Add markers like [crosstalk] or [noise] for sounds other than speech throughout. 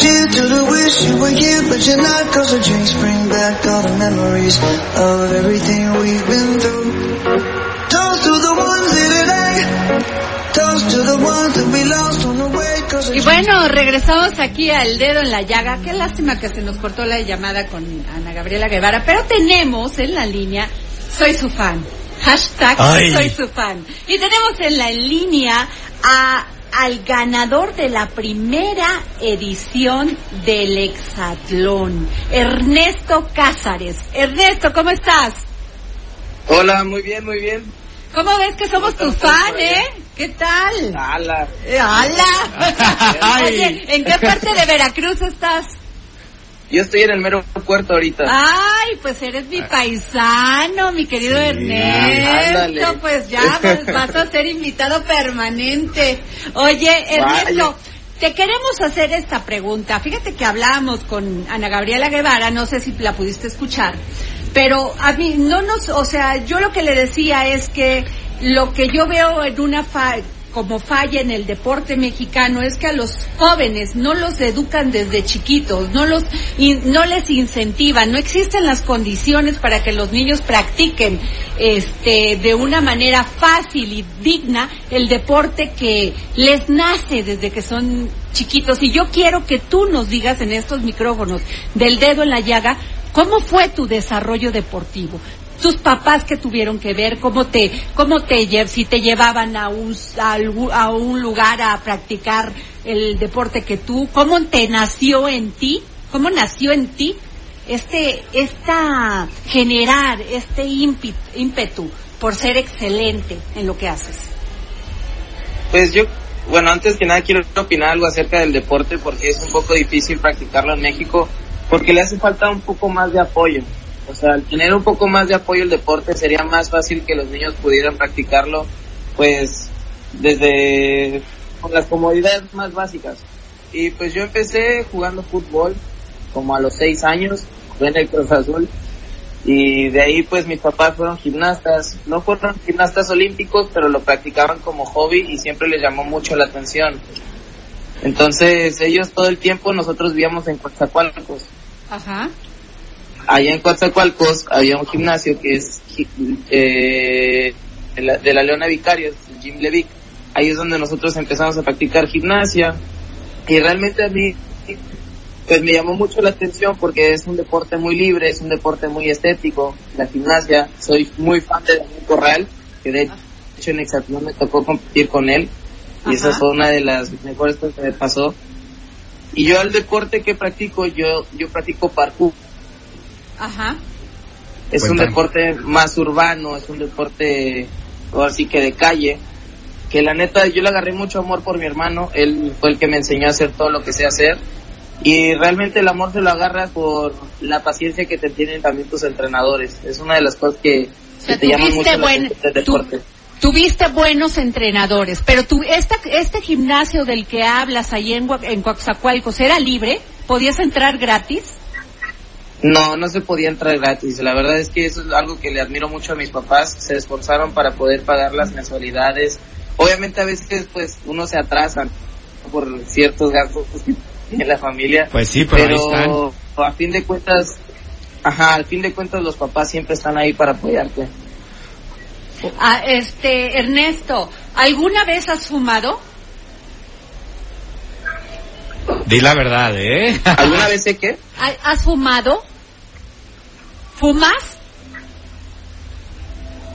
We got Cheers to the wish you were here, but you're not. Cause the drinks bring back all the memories of everything we've been through. Toast to the ones here today. Toast to the ones that we lost on the way. Cause the Y bueno, regresamos aquí al dedo en la llaga. Qué lástima que se nos cortó la llamada con Ana Gabriela Guevara, pero tenemos en la línea, soy su fan. Hashtag Ay. soy su fan. Y tenemos en la línea a, al ganador de la primera edición del Hexatlón, Ernesto Cázares. Ernesto, ¿cómo estás? Hola, muy bien, muy bien. ¿Cómo ves que somos tu fan, eh? ¿Qué tal? Ala. Eh, ¡Hala! [laughs] Ay. [laughs] Oye, ¿en qué parte de Veracruz estás? Yo estoy en el mero puerto ahorita. Ay, pues eres mi paisano, mi querido Ernesto. ándale. Pues ya [laughs] vas, vas a ser invitado permanente. Oye, Ernesto, te queremos hacer esta pregunta. Fíjate que hablábamos con Ana Gabriela Guevara, no sé si la pudiste escuchar, pero a mí no nos, o sea, yo lo que le decía es que lo que yo veo en una fa como falla en el deporte mexicano es que a los jóvenes no los educan desde chiquitos, no los no les incentivan, no existen las condiciones para que los niños practiquen este de una manera fácil y digna el deporte que les nace desde que son chiquitos. Y yo quiero que tú nos digas en estos micrófonos del dedo en la llaga cómo fue tu desarrollo deportivo tus papás que tuvieron que ver, cómo te, cómo te, si te llevaban a un, a, un lugar a practicar el deporte que tú, cómo te nació en ti, cómo nació en ti este, esta, generar este ímpetu por ser excelente en lo que haces. Pues yo, bueno, antes que nada quiero opinar algo acerca del deporte porque es un poco difícil practicarlo en México porque le hace falta un poco más de apoyo. O sea, al tener un poco más de apoyo el deporte sería más fácil que los niños pudieran practicarlo pues desde con las comodidades más básicas. Y pues yo empecé jugando fútbol como a los seis años, en el Cruz Azul y de ahí pues mis papás fueron gimnastas, no fueron gimnastas olímpicos, pero lo practicaban como hobby y siempre les llamó mucho la atención. Entonces ellos todo el tiempo, nosotros vivíamos en Coatzacoalcos. Ajá. Allá en Coatzacoalcos había un gimnasio que es eh, de, la, de la Leona Vicarios, el Gym Levic. Ahí es donde nosotros empezamos a practicar gimnasia y realmente a mí pues me llamó mucho la atención porque es un deporte muy libre, es un deporte muy estético, la gimnasia. Soy muy fan de Daniel Corral, que de hecho en Hexatlón me tocó competir con él y esa fue una de las mejores cosas que me pasó. Y yo al deporte que practico, yo yo practico parkour. Ajá. Es un deporte más urbano, es un deporte ahora sí que de calle, que la neta yo le agarré mucho amor por mi hermano, él fue el que me enseñó a hacer todo lo que sé hacer y realmente el amor se lo agarra por la paciencia que te tienen también tus entrenadores, es una de las cosas que, O sea, que te llaman mucho la tu- deporte. tuviste buenos entrenadores, pero tú, esta, este gimnasio del que hablas ahí en, en Coaxacualcos, ¿era libre? ¿Podías entrar gratis? No, no se podía entrar gratis. La verdad es que eso es algo que le admiro mucho a mis papás. Se esforzaron para poder pagar las mensualidades. Obviamente a veces pues uno se atrasa por ciertos gastos [laughs] que tiene la familia. Pues sí, pero a fin de cuentas, ajá, al fin de cuentas los papás siempre están ahí para apoyarte. Ah, este, Ernesto, ¿alguna vez has fumado? Di la verdad, ¿eh? ¿Alguna [laughs] vez sé qué? ¿Ha- ¿Has fumado? ¿Fumas?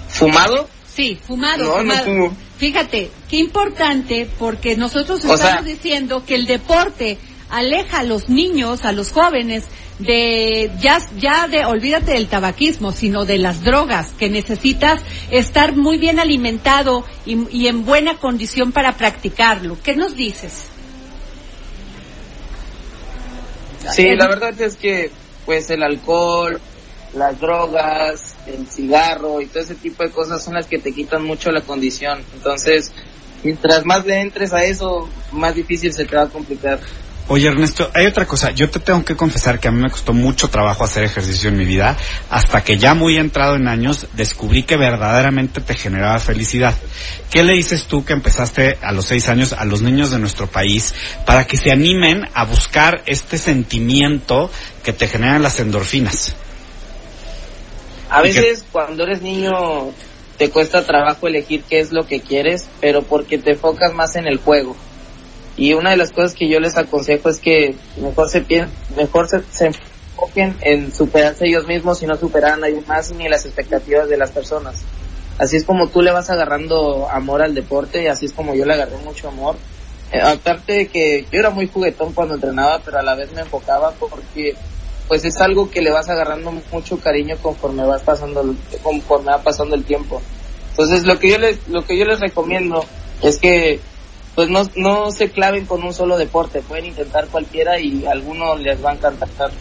¿Fumado? Sí, fumado. No, no fumo. Fíjate, qué importante porque nosotros O estamos sea- diciendo que el deporte aleja a los niños, a los jóvenes de ya ya de olvídate del tabaquismo, sino de las drogas, que necesitas estar muy bien alimentado y, y en buena condición para practicarlo. ¿Qué nos dices? Sí, la verdad es que pues el alcohol, las drogas, el cigarro y todo ese tipo de cosas son las que te quitan mucho la condición. Entonces, mientras más le entres a eso, más difícil se te va a complicar. Oye Ernesto, hay otra cosa, yo te tengo que confesar que a mí me costó mucho trabajo hacer ejercicio en mi vida, hasta que ya muy entrado en años descubrí que verdaderamente te generaba felicidad. ¿Qué le dices tú que empezaste a los seis años a los niños de nuestro país para que se animen a buscar este sentimiento que te generan las endorfinas? A veces cuando eres niño te cuesta trabajo elegir qué es lo que quieres, pero porque te enfocas más en el juego. Y una de las cosas que yo les aconsejo es que mejor se mejor se, se enfoquen en superarse ellos mismos y no superar a nadie más ni las expectativas de las personas. Así es como tú le vas agarrando amor al deporte y así es como yo le agarré mucho amor. Eh, aparte de que yo era muy juguetón cuando entrenaba, pero a la vez me enfocaba porque pues es algo que le vas agarrando mucho cariño conforme vas pasando conforme va pasando el tiempo. Entonces lo que yo les lo que yo les recomiendo es que pues no, no se claven con un solo deporte, pueden intentar cualquiera y algunos les va a encantar.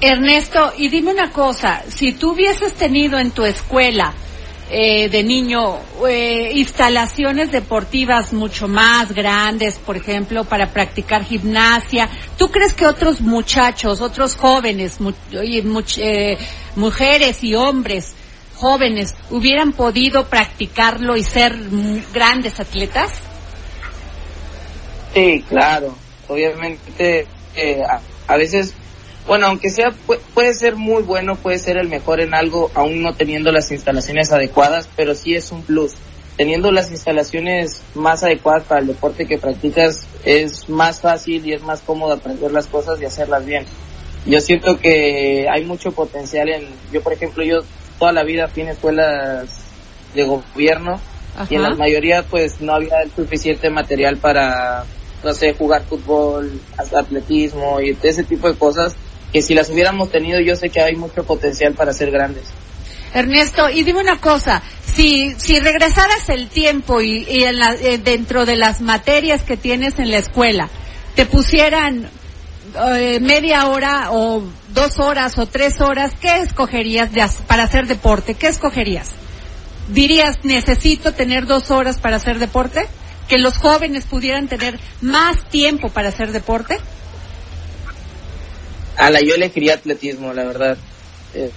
Ernesto, y dime una cosa, si tú hubieses tenido en tu escuela eh, de niño eh, instalaciones deportivas mucho más grandes, por ejemplo, para practicar gimnasia, ¿tú crees que otros muchachos, otros jóvenes, eh, mujeres y hombres jóvenes hubieran podido practicarlo y ser grandes atletas? Sí, claro. Obviamente, eh, a, veces, bueno, aunque sea, puede ser muy bueno, puede ser el mejor en algo, aún no teniendo las instalaciones adecuadas, pero sí es un plus. Teniendo las instalaciones más adecuadas para el deporte que practicas, es más fácil y es más cómodo aprender las cosas y hacerlas bien. Yo siento que hay mucho potencial en, yo por ejemplo, yo toda la vida fui en escuelas de gobierno Ajá. y en la mayoría pues no había el suficiente material para no sé, jugar fútbol, atletismo y ese tipo de cosas que si las hubiéramos tenido yo sé que hay mucho potencial para ser grandes. Ernesto, y dime una cosa, si, si regresaras el tiempo y, y en la, eh, dentro de las materias que tienes en la escuela, te pusieran eh, media hora o dos horas o tres horas, ¿qué escogerías de, para hacer deporte? ¿Qué escogerías? ¿Dirías, necesito tener dos horas para hacer deporte? que los jóvenes pudieran tener más tiempo para hacer deporte? A la yo elegiría atletismo, la verdad. Eh,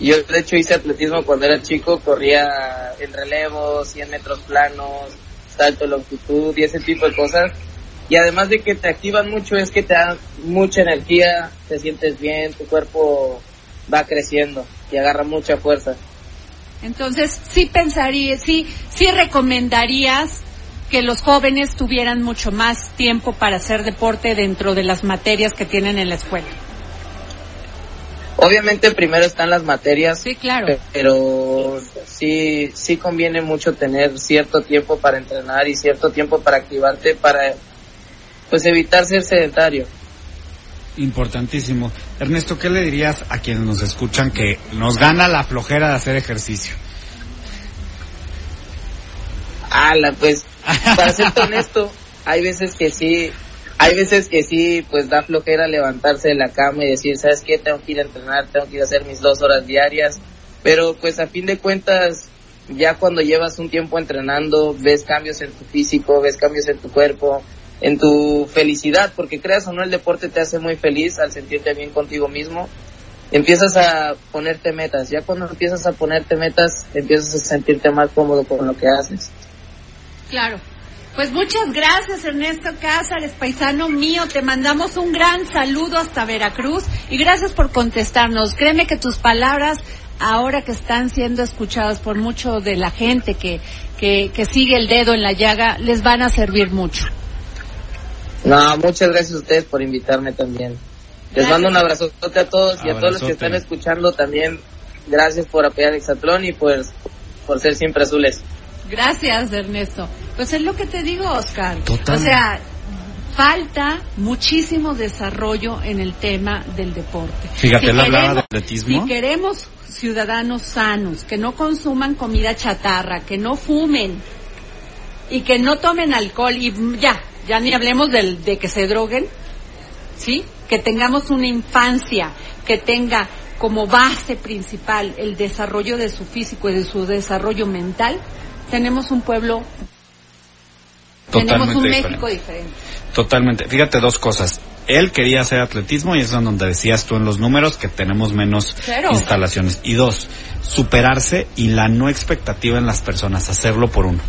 yo de hecho hice atletismo cuando era chico, corría en relevo, 100 metros planos, salto de longitud y ese tipo de cosas. Y además de que te activan mucho, es que te dan mucha energía, te sientes bien, tu cuerpo va creciendo y agarra mucha fuerza. Entonces, sí pensaría, sí, sí recomendarías que los jóvenes tuvieran mucho más tiempo para hacer deporte dentro de las materias que tienen en la escuela. Obviamente primero están las materias, sí, claro. pero sí, sí conviene mucho tener cierto tiempo para entrenar y cierto tiempo para activarte para, pues evitar ser sedentario. Importantísimo. Ernesto, ¿qué le dirías a quienes nos escuchan que nos gana la flojera de hacer ejercicio? Ala, pues para ser honesto, [laughs] hay veces que sí, hay veces que sí, pues da flojera levantarse de la cama y decir, ¿sabes qué? Tengo que ir a entrenar, tengo que ir a hacer mis dos horas diarias. Pero pues a fin de cuentas, ya cuando llevas un tiempo entrenando, ves cambios en tu físico, ves cambios en tu cuerpo, en tu felicidad, porque creas o no, el deporte te hace muy feliz al sentirte bien contigo mismo. Empiezas a ponerte metas, ya cuando empiezas a ponerte metas, empiezas a sentirte más cómodo con lo que haces. Claro. Pues muchas gracias Ernesto Cázares, paisano mío. Te mandamos un gran saludo hasta Veracruz y gracias por contestarnos. Créeme que tus palabras, ahora que están siendo escuchadas por mucho de la gente que, que, que sigue el dedo en la llaga, les van a servir mucho. No, muchas gracias a ustedes por invitarme también. Les gracias. mando un abrazote a todos y a todos los que están escuchando también. Gracias por apoyar Exatlón y pues por ser siempre azules. Gracias, Ernesto. Pues es lo que te digo, Oscar. Total. O sea, falta muchísimo desarrollo en el tema del deporte. Fíjate, Si él hablaba de atletismo. Si queremos ciudadanos sanos, que no consuman comida chatarra, que no fumen y que no tomen alcohol y ya, ya ni hablemos del, de que se droguen, ¿sí? Que tengamos una infancia que tenga como base principal el desarrollo de su físico y de su desarrollo mental, tenemos un pueblo, tenemos un Totalmente México diferente. diferente. Totalmente. Fíjate dos cosas. Él quería hacer atletismo y es en donde decías tú en los números que tenemos menos instalaciones. Y dos, superarse y la no expectativa en las personas, hacerlo por uno.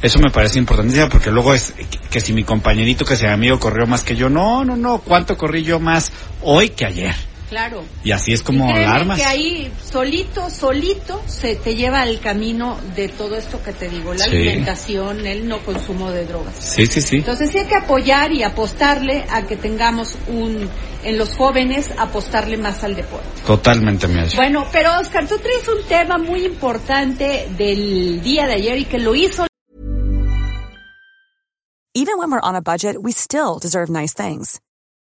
Eso me parece importantísimo porque luego es que, que si mi compañerito, que mi amigo corrió más que yo, no, no, no, ¿cuánto corrí yo más hoy que ayer? Claro. Y así es como alarmas. que ahí solito, solito se te lleva al camino de todo esto que te digo, la Sí. alimentación, el no consumo de drogas. Sí, sí, sí. Entonces sí hay que apoyar y apostarle a que tengamos un, en los jóvenes, apostarle más al deporte. Totalmente, mi Ash. Bueno, pero Oscar, tú traes un tema muy importante del día de ayer y que lo hizo Even when we're on a budget, we still deserve nice things.